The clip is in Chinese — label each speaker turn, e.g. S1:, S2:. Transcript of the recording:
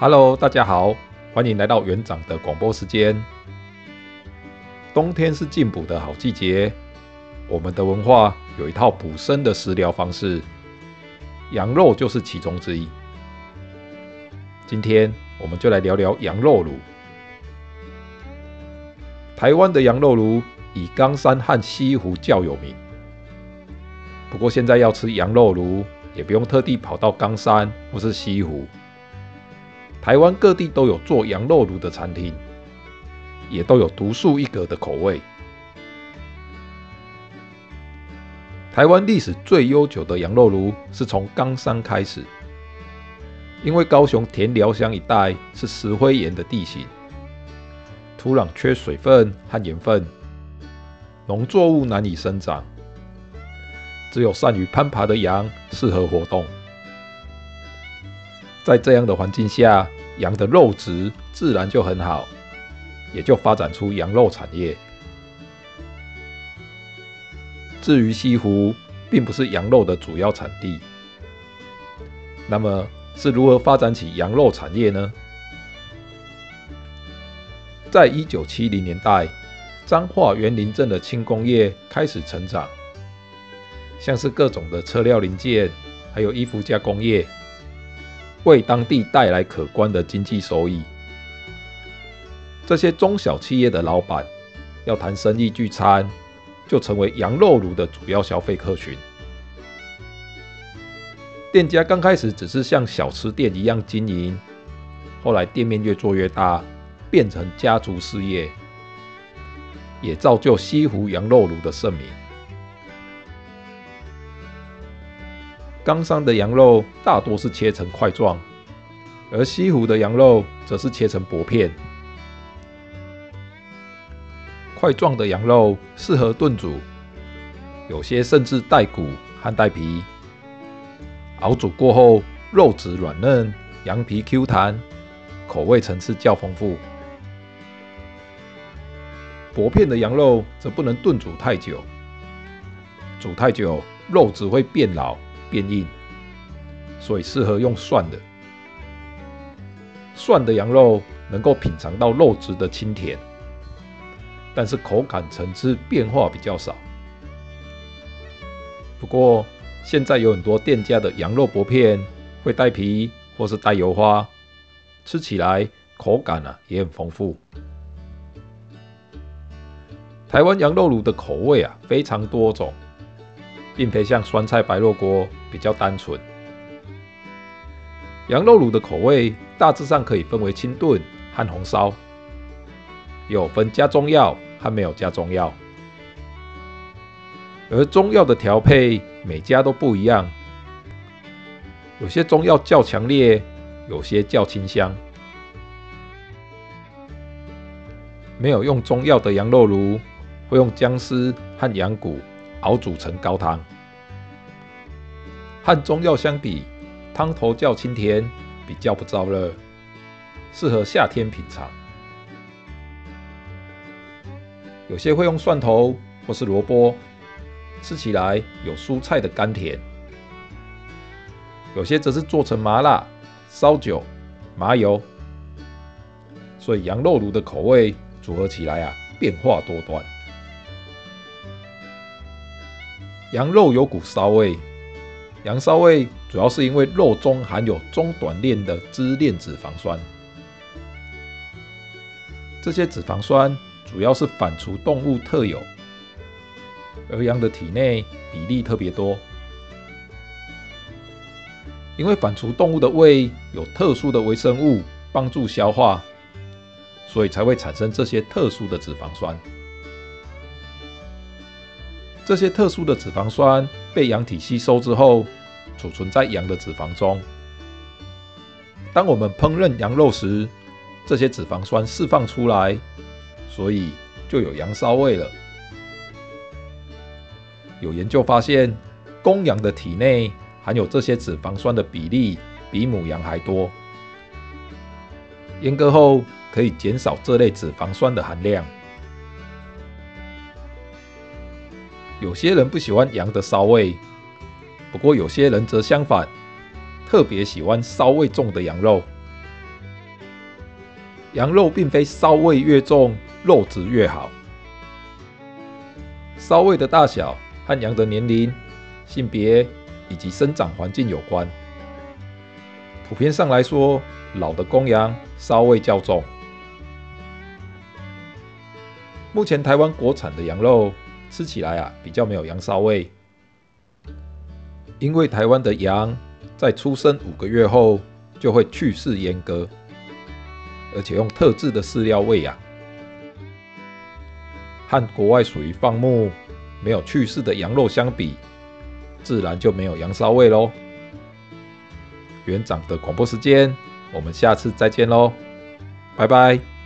S1: Hello，大家好，欢迎来到园长的广播时间。冬天是进补的好季节，我们的文化有一套补身的食疗方式，羊肉就是其中之一。今天我们就来聊聊羊肉炉。台湾的羊肉炉以冈山和西湖较有名，不过现在要吃羊肉炉，也不用特地跑到冈山或是西湖。台湾各地都有做羊肉炉的餐厅，也都有独树一格的口味。台湾历史最悠久的羊肉炉是从冈山开始，因为高雄田寮乡一带是石灰岩的地形，土壤缺水分和盐分，农作物难以生长，只有善于攀爬的羊适合活动。在这样的环境下，羊的肉质自然就很好，也就发展出羊肉产业。至于西湖，并不是羊肉的主要产地，那么是如何发展起羊肉产业呢？在一九七零年代，彰化园林镇的轻工业开始成长，像是各种的车料零件，还有衣服加工业。为当地带来可观的经济收益。这些中小企业的老板要谈生意聚餐，就成为羊肉炉的主要消费客群。店家刚开始只是像小吃店一样经营，后来店面越做越大，变成家族事业，也造就西湖羊肉炉的盛名。冈山的羊肉大多是切成块状，而西湖的羊肉则是切成薄片。块状的羊肉适合炖煮，有些甚至带骨和带皮。熬煮过后，肉质软嫩，羊皮 Q 弹，口味层次较丰富。薄片的羊肉则不能炖煮太久，煮太久肉质会变老。变硬，所以适合用涮的。涮的羊肉能够品尝到肉质的清甜，但是口感层次变化比较少。不过现在有很多店家的羊肉薄片会带皮或是带油花，吃起来口感啊也很丰富。台湾羊肉卤的口味啊非常多种。并非像酸菜白肉锅比较单纯。羊肉卤的口味大致上可以分为清炖和红烧，有分加中药和没有加中药。而中药的调配每家都不一样，有些中药较强烈，有些较清香。没有用中药的羊肉炉会用姜丝和羊骨。熬煮成高汤，和中药相比，汤头较清甜，比较不燥热，适合夏天品尝。有些会用蒜头或是萝卜，吃起来有蔬菜的甘甜。有些则是做成麻辣、烧酒、麻油，所以羊肉炉的口味组合起来啊，变化多端。羊肉有股骚味，羊骚味主要是因为肉中含有中短链的支链脂肪酸，这些脂肪酸主要是反刍动物特有，而羊的体内比例特别多，因为反刍动物的胃有特殊的微生物帮助消化，所以才会产生这些特殊的脂肪酸。这些特殊的脂肪酸被羊体吸收之后，储存在羊的脂肪中。当我们烹饪羊肉时，这些脂肪酸释放出来，所以就有羊骚味了。有研究发现，公羊的体内含有这些脂肪酸的比例比母羊还多。阉割后可以减少这类脂肪酸的含量。有些人不喜欢羊的骚味，不过有些人则相反，特别喜欢骚味重的羊肉，羊肉并非骚味越重，肉质越好。骚味的大小和羊的年龄、性别以及生长环境有关。普遍上来说，老的公羊骚味较重。目前台湾国产的羊肉吃起来啊，比较没有羊骚味，因为台湾的羊在出生五个月后就会去世阉割，而且用特制的饲料喂养，和国外属于放牧没有去世的羊肉相比，自然就没有羊骚味喽。园长的广播时间，我们下次再见喽，拜拜。